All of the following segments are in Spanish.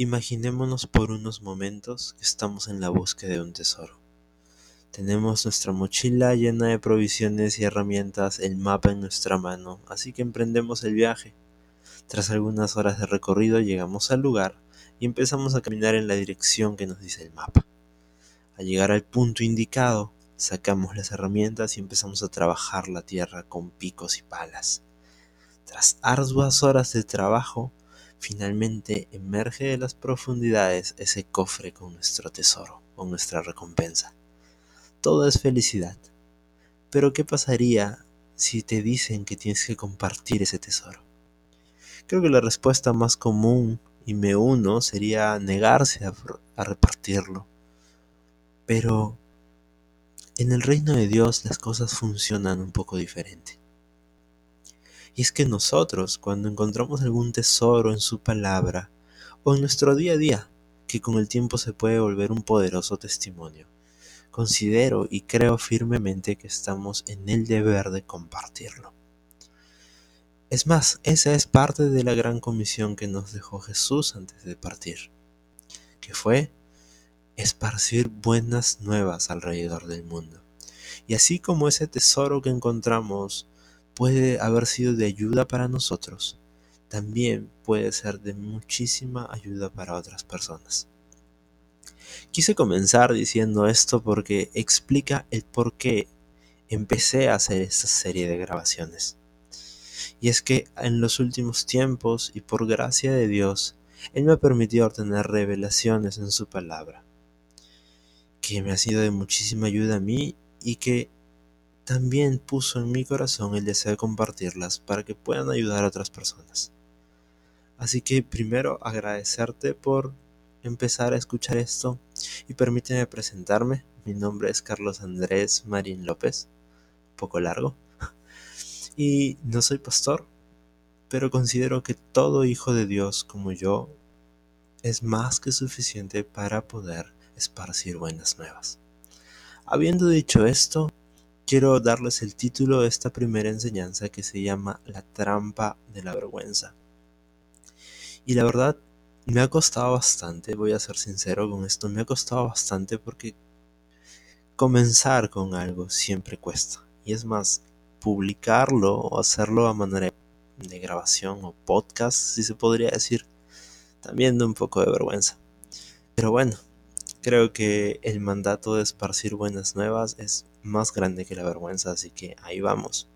Imaginémonos por unos momentos que estamos en la búsqueda de un tesoro. Tenemos nuestra mochila llena de provisiones y herramientas, el mapa en nuestra mano, así que emprendemos el viaje. Tras algunas horas de recorrido llegamos al lugar y empezamos a caminar en la dirección que nos dice el mapa. Al llegar al punto indicado, sacamos las herramientas y empezamos a trabajar la tierra con picos y palas. Tras arduas horas de trabajo, Finalmente emerge de las profundidades ese cofre con nuestro tesoro, con nuestra recompensa. Todo es felicidad. Pero ¿qué pasaría si te dicen que tienes que compartir ese tesoro? Creo que la respuesta más común, y me uno, sería negarse a, a repartirlo. Pero en el reino de Dios las cosas funcionan un poco diferente. Y es que nosotros, cuando encontramos algún tesoro en su palabra, o en nuestro día a día, que con el tiempo se puede volver un poderoso testimonio, considero y creo firmemente que estamos en el deber de compartirlo. Es más, esa es parte de la gran comisión que nos dejó Jesús antes de partir, que fue esparcir buenas nuevas alrededor del mundo. Y así como ese tesoro que encontramos puede haber sido de ayuda para nosotros, también puede ser de muchísima ayuda para otras personas. Quise comenzar diciendo esto porque explica el por qué empecé a hacer esta serie de grabaciones. Y es que en los últimos tiempos y por gracia de Dios, Él me ha permitido obtener revelaciones en su palabra, que me ha sido de muchísima ayuda a mí y que también puso en mi corazón el deseo de compartirlas para que puedan ayudar a otras personas. Así que primero agradecerte por empezar a escuchar esto y permíteme presentarme. Mi nombre es Carlos Andrés Marín López, poco largo, y no soy pastor, pero considero que todo hijo de Dios como yo es más que suficiente para poder esparcir buenas nuevas. Habiendo dicho esto, quiero darles el título de esta primera enseñanza que se llama La trampa de la vergüenza. Y la verdad, me ha costado bastante, voy a ser sincero con esto, me ha costado bastante porque comenzar con algo siempre cuesta. Y es más, publicarlo o hacerlo a manera de grabación o podcast, si se podría decir, también da un poco de vergüenza. Pero bueno, creo que el mandato de esparcir buenas nuevas es más grande que la vergüenza, así que ahí vamos.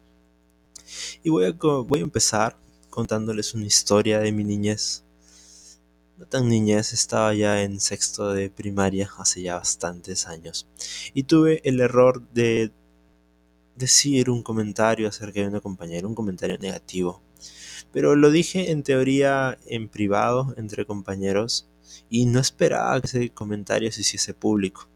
Y voy a, voy a empezar contándoles una historia de mi niñez. No tan niñez, estaba ya en sexto de primaria hace ya bastantes años. Y tuve el error de decir un comentario acerca de una compañera, un comentario negativo. Pero lo dije en teoría en privado, entre compañeros, y no esperaba que ese comentario se hiciese público.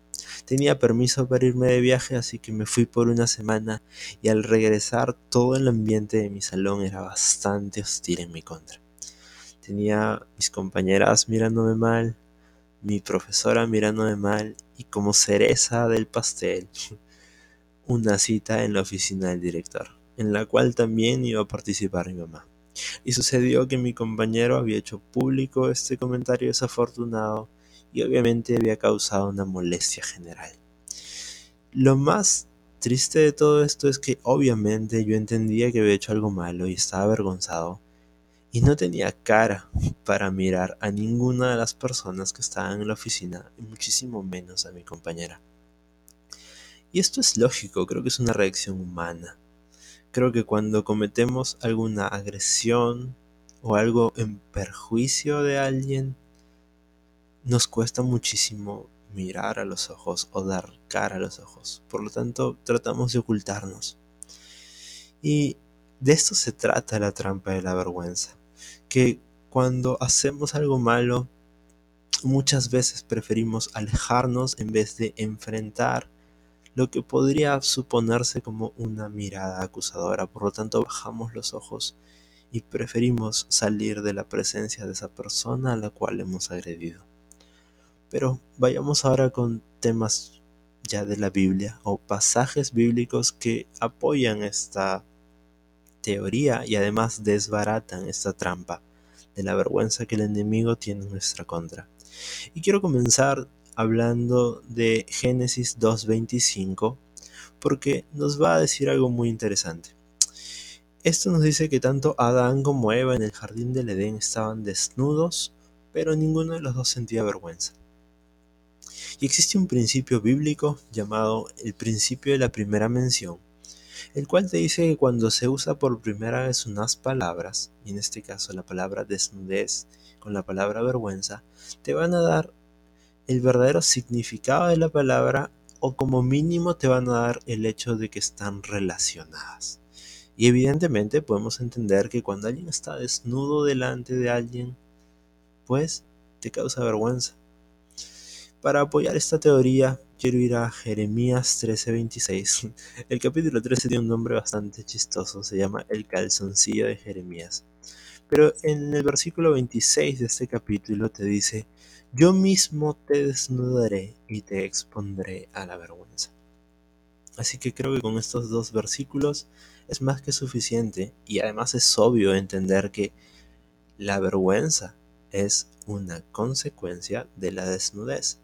Tenía permiso para irme de viaje, así que me fui por una semana y al regresar todo el ambiente de mi salón era bastante hostil en mi contra. Tenía mis compañeras mirándome mal, mi profesora mirándome mal y como cereza del pastel, una cita en la oficina del director, en la cual también iba a participar mi mamá. Y sucedió que mi compañero había hecho público este comentario desafortunado y obviamente había causado una molestia general. Lo más triste de todo esto es que obviamente yo entendía que había hecho algo malo y estaba avergonzado y no tenía cara para mirar a ninguna de las personas que estaban en la oficina y muchísimo menos a mi compañera. Y esto es lógico, creo que es una reacción humana. Creo que cuando cometemos alguna agresión o algo en perjuicio de alguien, nos cuesta muchísimo mirar a los ojos o dar cara a los ojos. Por lo tanto, tratamos de ocultarnos. Y de esto se trata la trampa de la vergüenza. Que cuando hacemos algo malo, muchas veces preferimos alejarnos en vez de enfrentar lo que podría suponerse como una mirada acusadora. Por lo tanto, bajamos los ojos y preferimos salir de la presencia de esa persona a la cual hemos agredido. Pero vayamos ahora con temas ya de la Biblia o pasajes bíblicos que apoyan esta teoría y además desbaratan esta trampa de la vergüenza que el enemigo tiene en nuestra contra. Y quiero comenzar hablando de Génesis 2.25 porque nos va a decir algo muy interesante. Esto nos dice que tanto Adán como Eva en el jardín del Edén estaban desnudos, pero ninguno de los dos sentía vergüenza. Y existe un principio bíblico llamado el principio de la primera mención, el cual te dice que cuando se usa por primera vez unas palabras, y en este caso la palabra desnudez con la palabra vergüenza, te van a dar el verdadero significado de la palabra o como mínimo te van a dar el hecho de que están relacionadas. Y evidentemente podemos entender que cuando alguien está desnudo delante de alguien, pues te causa vergüenza. Para apoyar esta teoría, quiero ir a Jeremías 13:26. El capítulo 13 tiene un nombre bastante chistoso, se llama El calzoncillo de Jeremías. Pero en el versículo 26 de este capítulo te dice, yo mismo te desnudaré y te expondré a la vergüenza. Así que creo que con estos dos versículos es más que suficiente y además es obvio entender que la vergüenza es una consecuencia de la desnudez.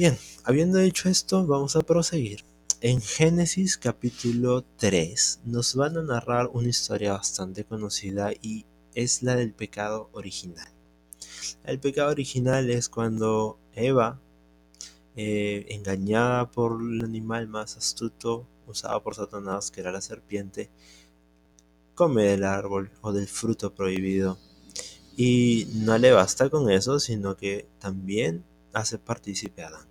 Bien, habiendo dicho esto, vamos a proseguir. En Génesis capítulo 3 nos van a narrar una historia bastante conocida y es la del pecado original. El pecado original es cuando Eva, eh, engañada por el animal más astuto usado por Satanás, que era la serpiente, come del árbol o del fruto prohibido. Y no le basta con eso, sino que también hace partícipe a Adán.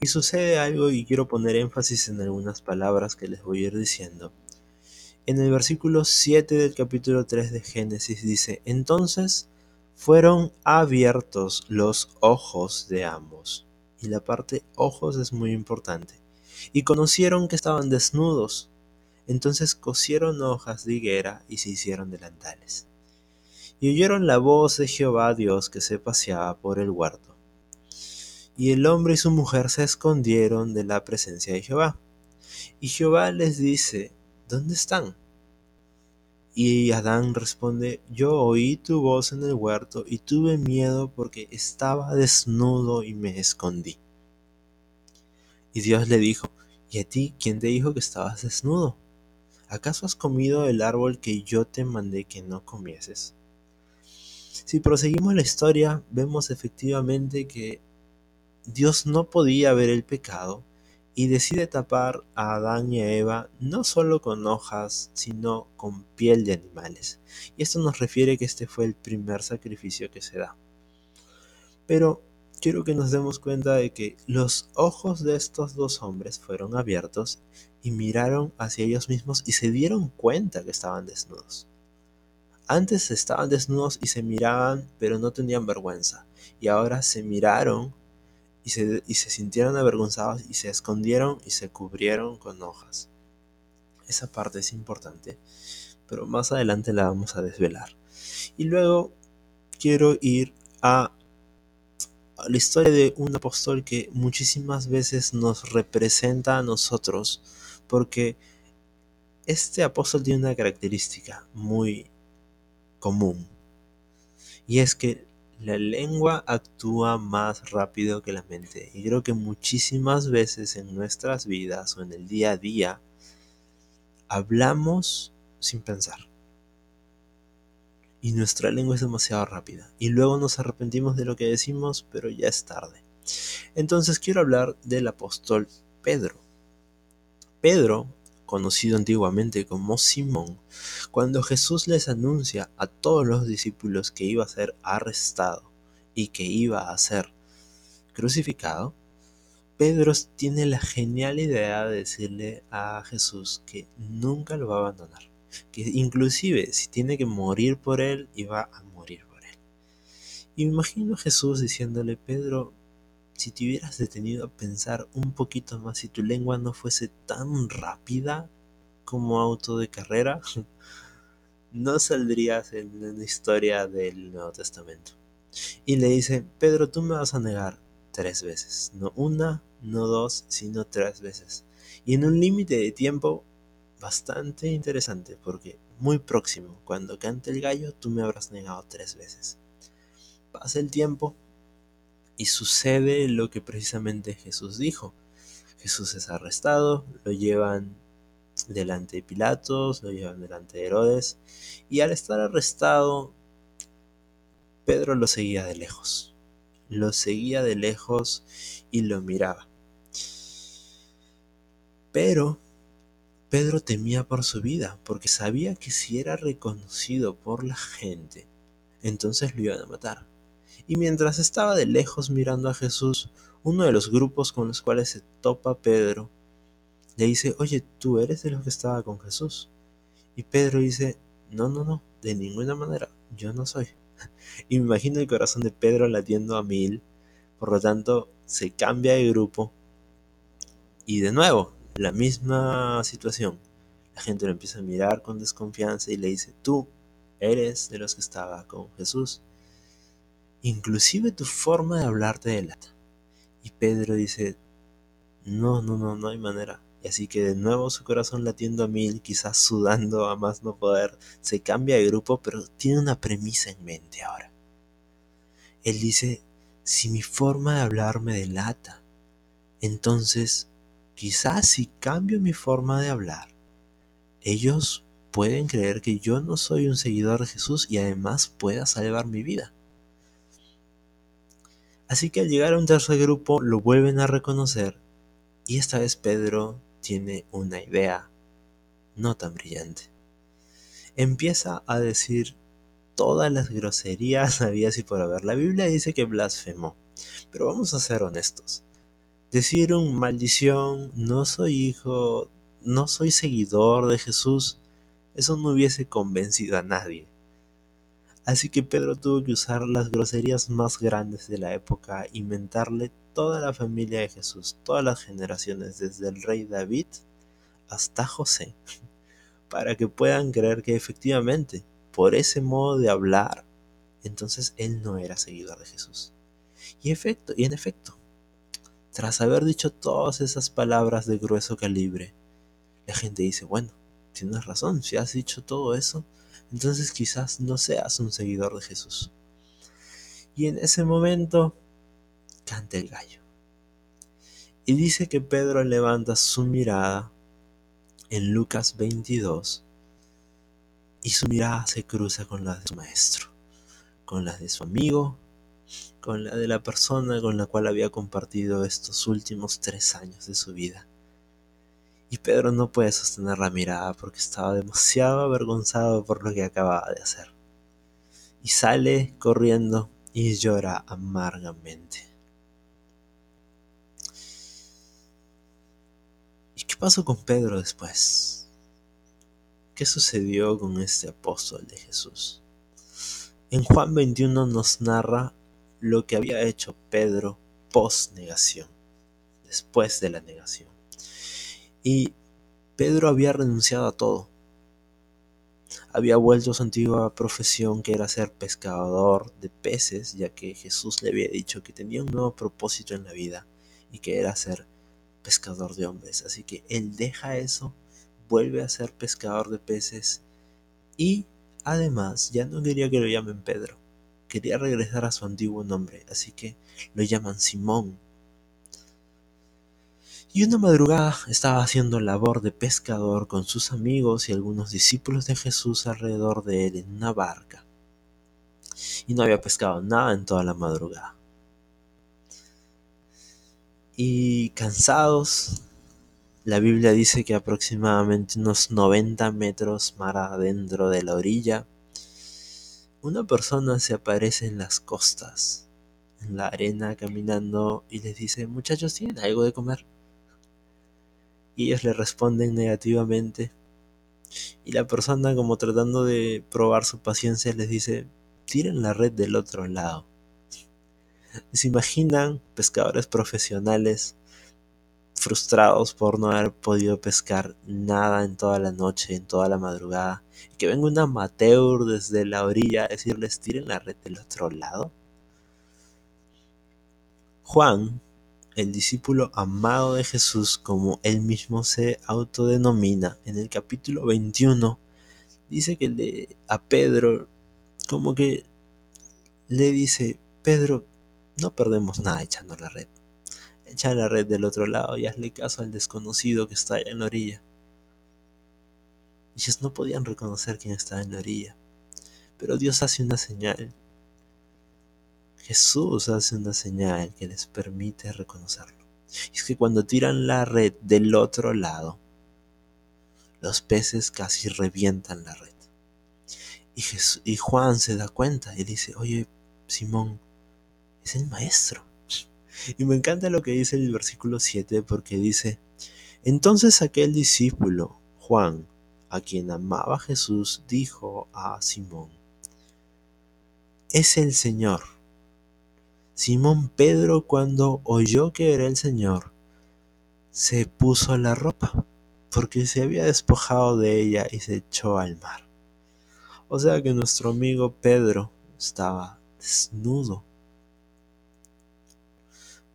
Y sucede algo y quiero poner énfasis en algunas palabras que les voy a ir diciendo. En el versículo 7 del capítulo 3 de Génesis dice, entonces fueron abiertos los ojos de ambos. Y la parte ojos es muy importante. Y conocieron que estaban desnudos. Entonces cosieron hojas de higuera y se hicieron delantales. Y oyeron la voz de Jehová Dios que se paseaba por el huerto. Y el hombre y su mujer se escondieron de la presencia de Jehová. Y Jehová les dice, ¿dónde están? Y Adán responde, yo oí tu voz en el huerto y tuve miedo porque estaba desnudo y me escondí. Y Dios le dijo, ¿y a ti quién te dijo que estabas desnudo? ¿Acaso has comido el árbol que yo te mandé que no comieses? Si proseguimos la historia, vemos efectivamente que Dios no podía ver el pecado y decide tapar a Adán y a Eva no solo con hojas, sino con piel de animales. Y esto nos refiere que este fue el primer sacrificio que se da. Pero quiero que nos demos cuenta de que los ojos de estos dos hombres fueron abiertos y miraron hacia ellos mismos y se dieron cuenta que estaban desnudos. Antes estaban desnudos y se miraban, pero no tenían vergüenza. Y ahora se miraron y se, sintieron avergonzados y se escondieron y se cubrieron con hojas. Esa parte es importante, pero más adelante la vamos a desvelar. Y luego quiero ir a la historia de un apóstol que muchísimas veces nos representa a nosotros, porque este apóstol tiene una característica muy común, y es que la lengua actúa más rápido que la mente y creo que muchísimas veces en nuestras vidas o en el día a día hablamos sin pensar. Y nuestra lengua es demasiado rápida. Y luego nos arrepentimos de lo que decimos, pero ya es tarde. Entonces quiero hablar del apóstol Pedro. Pedro conocido antiguamente como Simón, cuando Jesús les anuncia a todos los discípulos que iba a ser arrestado y que iba a ser crucificado, Pedro tiene la genial idea de decirle a Jesús que nunca lo va a abandonar, que inclusive si tiene que morir por él, iba a morir por él. Imagino a Jesús diciéndole, Pedro, si te hubieras detenido a pensar un poquito más, si tu lengua no fuese tan rápida como auto de carrera, no saldrías en la historia del Nuevo Testamento. Y le dice, Pedro, tú me vas a negar tres veces, no una, no dos, sino tres veces. Y en un límite de tiempo bastante interesante, porque muy próximo. Cuando cante el gallo, tú me habrás negado tres veces. Pasa el tiempo y sucede lo que precisamente Jesús dijo. Jesús es arrestado, lo llevan delante de Pilatos, lo llevan delante de Herodes, y al estar arrestado, Pedro lo seguía de lejos. Lo seguía de lejos y lo miraba. Pero Pedro temía por su vida, porque sabía que si era reconocido por la gente, entonces lo iban a matar. Y mientras estaba de lejos mirando a Jesús, uno de los grupos con los cuales se topa Pedro le dice, oye, tú eres de los que estaba con Jesús. Y Pedro dice, no, no, no, de ninguna manera, yo no soy. Y me imagino el corazón de Pedro latiendo a mil, por lo tanto, se cambia de grupo. Y de nuevo, la misma situación. La gente lo empieza a mirar con desconfianza y le dice, tú eres de los que estaba con Jesús. Inclusive tu forma de hablar te delata. Y Pedro dice, no, no, no, no hay manera. Y así que de nuevo su corazón latiendo a mil, quizás sudando a más no poder, se cambia de grupo, pero tiene una premisa en mente ahora. Él dice, si mi forma de hablar me delata, entonces quizás si cambio mi forma de hablar, ellos pueden creer que yo no soy un seguidor de Jesús y además pueda salvar mi vida. Así que al llegar a un tercer grupo lo vuelven a reconocer y esta vez Pedro tiene una idea no tan brillante. Empieza a decir todas las groserías había y por haber. La Biblia dice que blasfemó, pero vamos a ser honestos. Decir un maldición, no soy hijo, no soy seguidor de Jesús, eso no hubiese convencido a nadie. Así que Pedro tuvo que usar las groserías más grandes de la época, inventarle toda la familia de Jesús, todas las generaciones, desde el rey David hasta José, para que puedan creer que efectivamente, por ese modo de hablar, entonces él no era seguidor de Jesús. Y, efecto, y en efecto, tras haber dicho todas esas palabras de grueso calibre, la gente dice, bueno, tienes razón, si has dicho todo eso, entonces quizás no seas un seguidor de Jesús. Y en ese momento canta el gallo. Y dice que Pedro levanta su mirada en Lucas 22 y su mirada se cruza con la de su maestro, con la de su amigo, con la de la persona con la cual había compartido estos últimos tres años de su vida. Y Pedro no puede sostener la mirada porque estaba demasiado avergonzado por lo que acababa de hacer. Y sale corriendo y llora amargamente. ¿Y qué pasó con Pedro después? ¿Qué sucedió con este apóstol de Jesús? En Juan 21 nos narra lo que había hecho Pedro post negación, después de la negación. Y Pedro había renunciado a todo. Había vuelto a su antigua profesión que era ser pescador de peces, ya que Jesús le había dicho que tenía un nuevo propósito en la vida y que era ser pescador de hombres. Así que él deja eso, vuelve a ser pescador de peces y además ya no quería que lo llamen Pedro, quería regresar a su antiguo nombre, así que lo llaman Simón y una madrugada estaba haciendo labor de pescador con sus amigos y algunos discípulos de Jesús alrededor de él en una barca. Y no había pescado nada en toda la madrugada. Y cansados, la Biblia dice que aproximadamente unos 90 metros mar adentro de la orilla, una persona se aparece en las costas, en la arena caminando y les dice, muchachos, ¿tienen algo de comer? Y ellos le responden negativamente. Y la persona como tratando de probar su paciencia les dice, tiren la red del otro lado. ¿Se imaginan pescadores profesionales frustrados por no haber podido pescar nada en toda la noche, en toda la madrugada? Y que venga un amateur desde la orilla a decirles tiren la red del otro lado. Juan el discípulo amado de Jesús, como él mismo se autodenomina en el capítulo 21, dice que le, a Pedro, como que le dice, Pedro, no perdemos nada echando la red. Echa la red del otro lado y hazle caso al desconocido que está allá en la orilla. Ellos no podían reconocer quién estaba en la orilla. Pero Dios hace una señal. Jesús hace una señal que les permite reconocerlo. Y es que cuando tiran la red del otro lado, los peces casi revientan la red. Y, y Juan se da cuenta y dice, oye, Simón, es el maestro. Y me encanta lo que dice el versículo 7 porque dice, entonces aquel discípulo, Juan, a quien amaba Jesús, dijo a Simón, es el Señor. Simón Pedro cuando oyó que era el Señor, se puso la ropa, porque se había despojado de ella y se echó al mar. O sea que nuestro amigo Pedro estaba desnudo,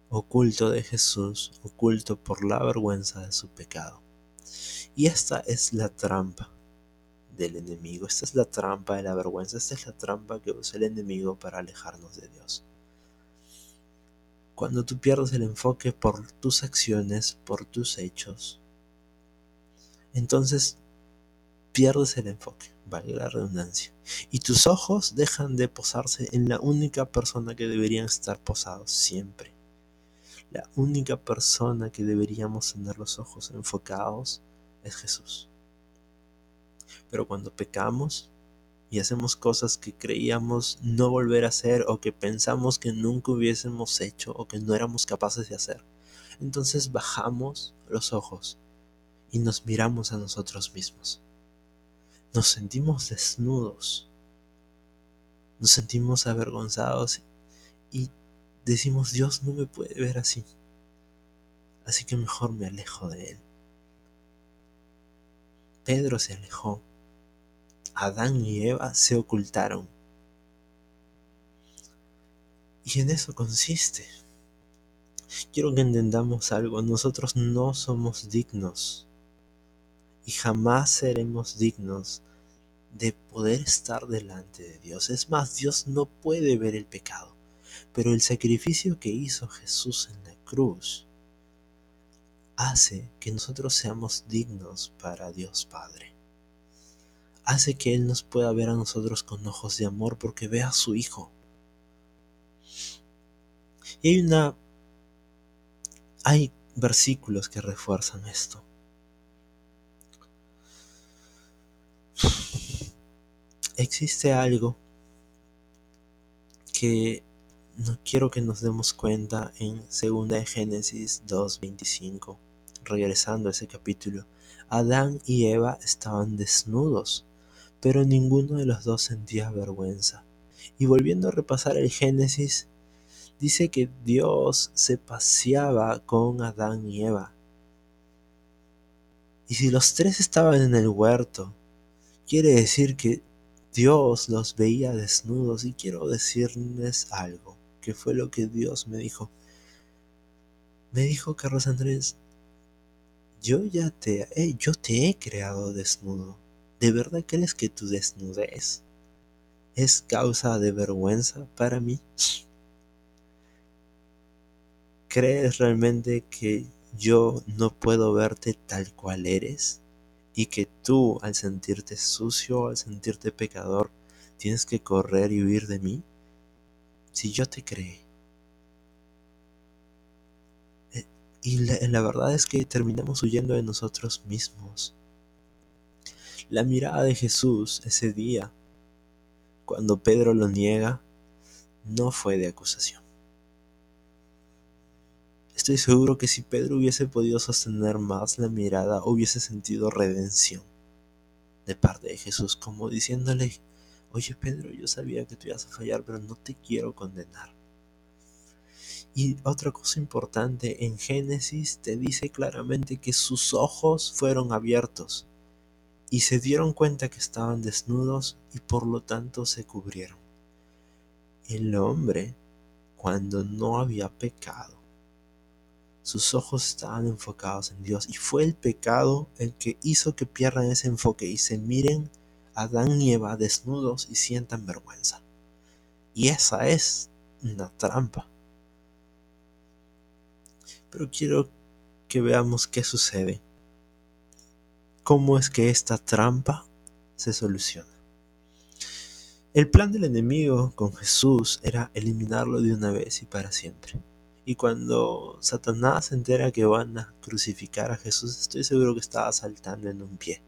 oculto de Jesús, oculto por la vergüenza de su pecado. Y esta es la trampa del enemigo, esta es la trampa de la vergüenza, esta es la trampa que usa el enemigo para alejarnos de Dios. Cuando tú pierdes el enfoque por tus acciones, por tus hechos, entonces pierdes el enfoque, vale la redundancia, y tus ojos dejan de posarse en la única persona que deberían estar posados siempre. La única persona que deberíamos tener los ojos enfocados es Jesús. Pero cuando pecamos y hacemos cosas que creíamos no volver a hacer o que pensamos que nunca hubiésemos hecho o que no éramos capaces de hacer, entonces bajamos los ojos y nos miramos a nosotros mismos. Nos sentimos desnudos, nos sentimos avergonzados y decimos, Dios no me puede ver así. Así que mejor me alejo de Él. Pedro se alejó. Adán y Eva se ocultaron. Y en eso consiste. Quiero que entendamos algo. Nosotros no somos dignos. Y jamás seremos dignos de poder estar delante de Dios. Es más, Dios no puede ver el pecado. Pero el sacrificio que hizo Jesús en la cruz hace que nosotros seamos dignos para Dios Padre. Hace que Él nos pueda ver a nosotros con ojos de amor porque ve a su Hijo. Y hay una... Hay versículos que refuerzan esto. Existe algo que no quiero que nos demos cuenta en 2 de Génesis 2.25, regresando a ese capítulo. Adán y Eva estaban desnudos, pero ninguno de los dos sentía vergüenza. Y volviendo a repasar el Génesis, dice que Dios se paseaba con Adán y Eva. Y si los tres estaban en el huerto, quiere decir que Dios los veía desnudos y quiero decirles algo que fue lo que Dios me dijo. Me dijo Carlos Andrés, yo ya te, eh, yo te he creado desnudo. ¿De verdad crees que tu desnudez es causa de vergüenza para mí? ¿Crees realmente que yo no puedo verte tal cual eres? Y que tú, al sentirte sucio, al sentirte pecador, tienes que correr y huir de mí? si yo te creé. Eh, y la, verdad es que terminamos huyendo de nosotros mismos. La mirada de Jesús ese día, cuando Pedro lo niega, no fue de acusación. Estoy seguro que si Pedro hubiese podido sostener más la mirada, hubiese sentido redención de parte de Jesús, como diciéndole, Oye Pedro, yo sabía que tú ibas a fallar, pero no te quiero condenar. Y otra cosa importante, en Génesis te dice claramente que sus ojos fueron abiertos y se dieron cuenta que estaban desnudos y por lo tanto se cubrieron. El hombre, cuando no había pecado, sus ojos estaban enfocados en Dios y fue el pecado el que hizo que pierdan ese enfoque y se miren Adán y Eva desnudos y sientan vergüenza. Y esa es una trampa. Pero quiero que veamos qué sucede. ¿Cómo es que esta trampa se soluciona? El plan del enemigo con Jesús era eliminarlo de una vez y para siempre. Y cuando Satanás se entera que van a crucificar a Jesús, estoy seguro que estaba saltando en un pie.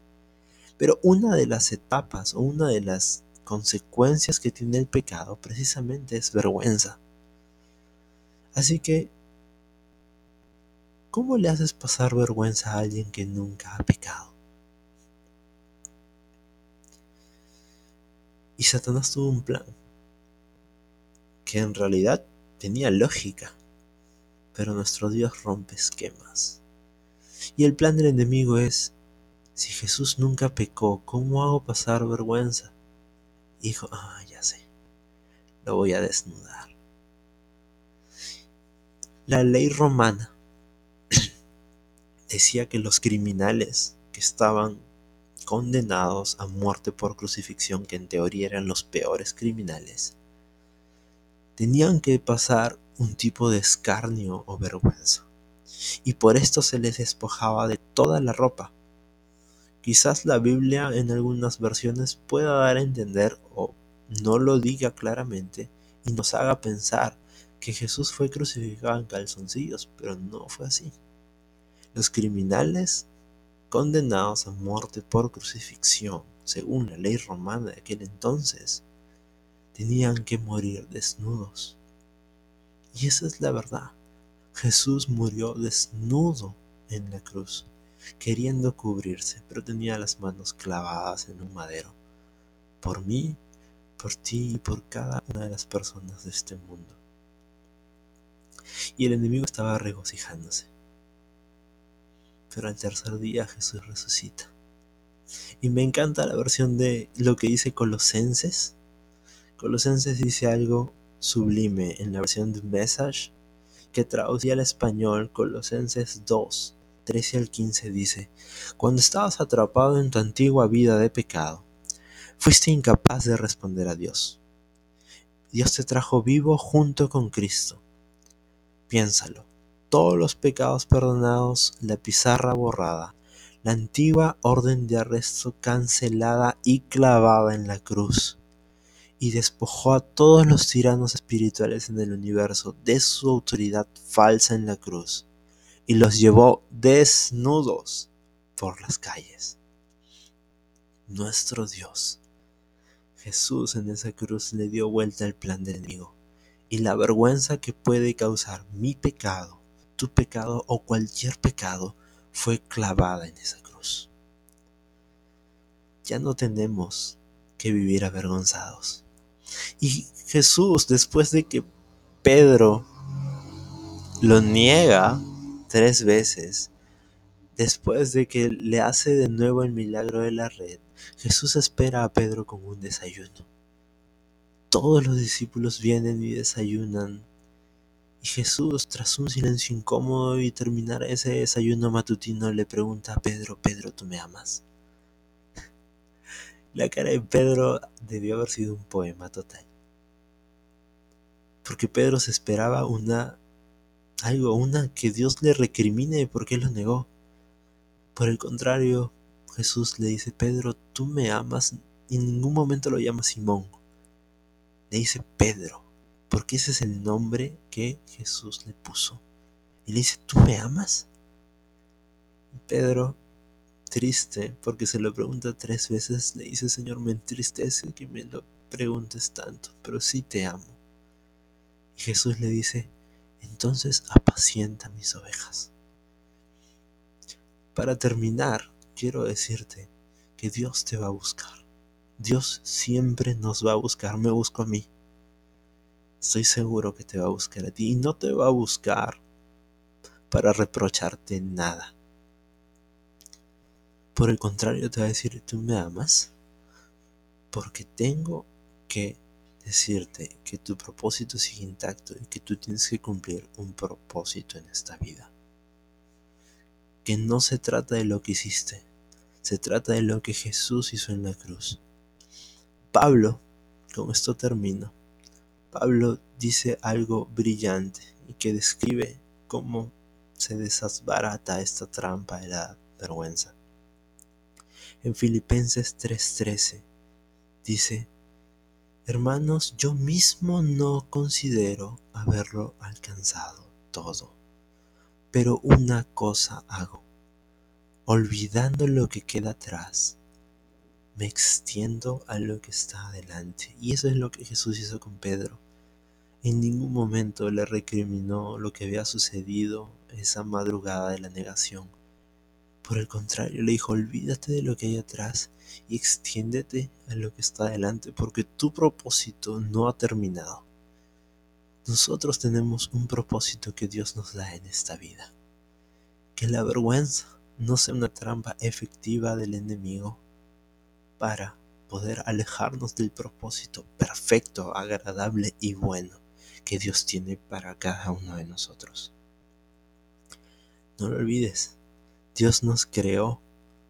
Pero una de las etapas o una de las consecuencias que tiene el pecado precisamente es vergüenza. Así que, ¿cómo le haces pasar vergüenza a alguien que nunca ha pecado? Y Satanás tuvo un plan que en realidad tenía lógica, pero nuestro Dios rompe esquemas. Y el plan del enemigo es, si Jesús nunca pecó, ¿cómo hago pasar vergüenza? Dijo, ah, ya sé, lo voy a desnudar. La ley romana decía que los criminales que estaban condenados a muerte por crucifixión, que en teoría eran los peores criminales, tenían que pasar un tipo de escarnio o vergüenza. Y por esto se les despojaba de toda la ropa. Quizás la Biblia en algunas versiones pueda dar a entender o no lo diga claramente y nos haga pensar que Jesús fue crucificado en calzoncillos, pero no fue así. Los criminales condenados a muerte por crucifixión, según la ley romana de aquel entonces, tenían que morir desnudos. Y esa es la verdad. Jesús murió desnudo en la cruz, queriendo cubrirse, pero tenía las manos clavadas en un madero. Por mí, por ti y por cada una de las personas de este mundo. Y el enemigo estaba regocijándose pero al tercer día Jesús resucita. Y me encanta la versión de lo que dice Colosenses. Colosenses dice algo sublime en la versión de Message que traducía al español Colosenses 2, 13 al 15 dice, Cuando estabas atrapado en tu antigua vida de pecado, fuiste incapaz de responder a Dios. Dios te trajo vivo junto con Cristo. Piénsalo todos los pecados perdonados, la pizarra borrada, la antigua orden de arresto cancelada y clavada en la cruz, y despojó a todos los tiranos espirituales en el universo de su autoridad falsa en la cruz, y los llevó desnudos por las calles. Nuestro Dios, Jesús en esa cruz le dio vuelta al plan del enemigo, y la vergüenza que puede causar mi pecado tu pecado o cualquier pecado fue clavada en esa cruz. Ya no tenemos que vivir avergonzados. Y Jesús, después de que Pedro lo niega tres veces, después de que le hace de nuevo el milagro de la red, Jesús espera a Pedro con un desayuno. Todos los discípulos vienen y desayunan y Jesús, tras un silencio incómodo y terminar ese desayuno matutino, le pregunta a Pedro, Pedro, ¿tú me amas? La cara de Pedro debió haber sido un poema total. Porque Pedro se esperaba una algo, una que Dios le recrimine porque lo negó. Por el contrario, Jesús le dice, Pedro, tú me amas, y en ningún momento lo llama Simón. Le dice Pedro porque ese es el nombre que Jesús le puso. Y le dice, ¿tú me amas? Pedro, triste, porque se lo pregunta tres veces, le dice, Señor, me entristece que me lo preguntes tanto, pero sí te amo. Y Jesús le dice, entonces apacienta mis ovejas. Para terminar, quiero decirte que Dios te va a buscar. Dios siempre nos va a buscar, me busco a mí estoy seguro que te va a buscar a ti y no te va a buscar para reprocharte nada. Por el contrario, te va a decir, tú me amas porque tengo que decirte que tu propósito sigue intacto y que tú tienes que cumplir un propósito en esta vida. Que no se trata de lo que hiciste, se trata de lo que Jesús hizo en la cruz Pablo, con esto termino, Pablo dice algo brillante y que describe cómo se desbarata esta trampa de la vergüenza. En Filipenses 3:13 dice, Hermanos, yo mismo no considero haberlo alcanzado todo, pero una cosa hago, olvidando lo que queda atrás, me extiendo a lo que está adelante. Y eso es lo que Jesús hizo con Pedro. En ningún momento le recriminó lo que había sucedido esa madrugada de la negación. Por el contrario, le dijo, olvídate de lo que hay atrás y extiéndete a lo que está adelante, porque tu propósito no ha terminado. Nosotros tenemos un propósito que Dios nos da en esta vida. Que la vergüenza no sea una trampa efectiva del enemigo para poder alejarnos del propósito perfecto, agradable y bueno que Dios tiene para cada uno de nosotros. No lo olvides, Dios nos creó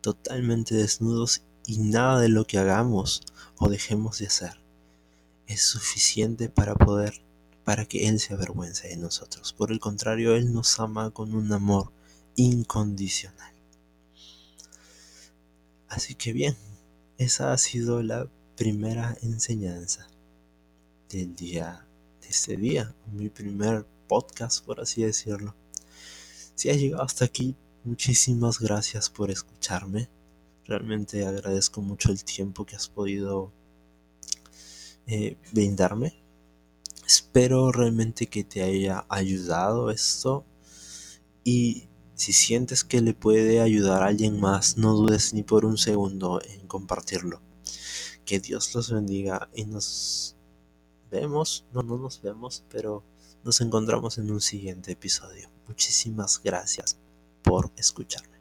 totalmente desnudos y nada de lo que hagamos o dejemos de hacer es suficiente para poder para que Él se avergüence de nosotros. Por el contrario, Él nos ama con un amor incondicional. Así que bien, esa ha sido la primera enseñanza del día, de este día, mi primer podcast, por así decirlo. Si has llegado hasta aquí, Muchísimas gracias por escucharme. Realmente agradezco mucho el tiempo que has podido eh, brindarme. Espero realmente que te haya ayudado esto. Y si sientes que le puede ayudar a alguien más, no dudes ni por un segundo en compartirlo. Que Dios los bendiga y nos vemos, no, no nos vemos, pero nos encontramos en un siguiente episodio. Muchísimas gracias por escucharme.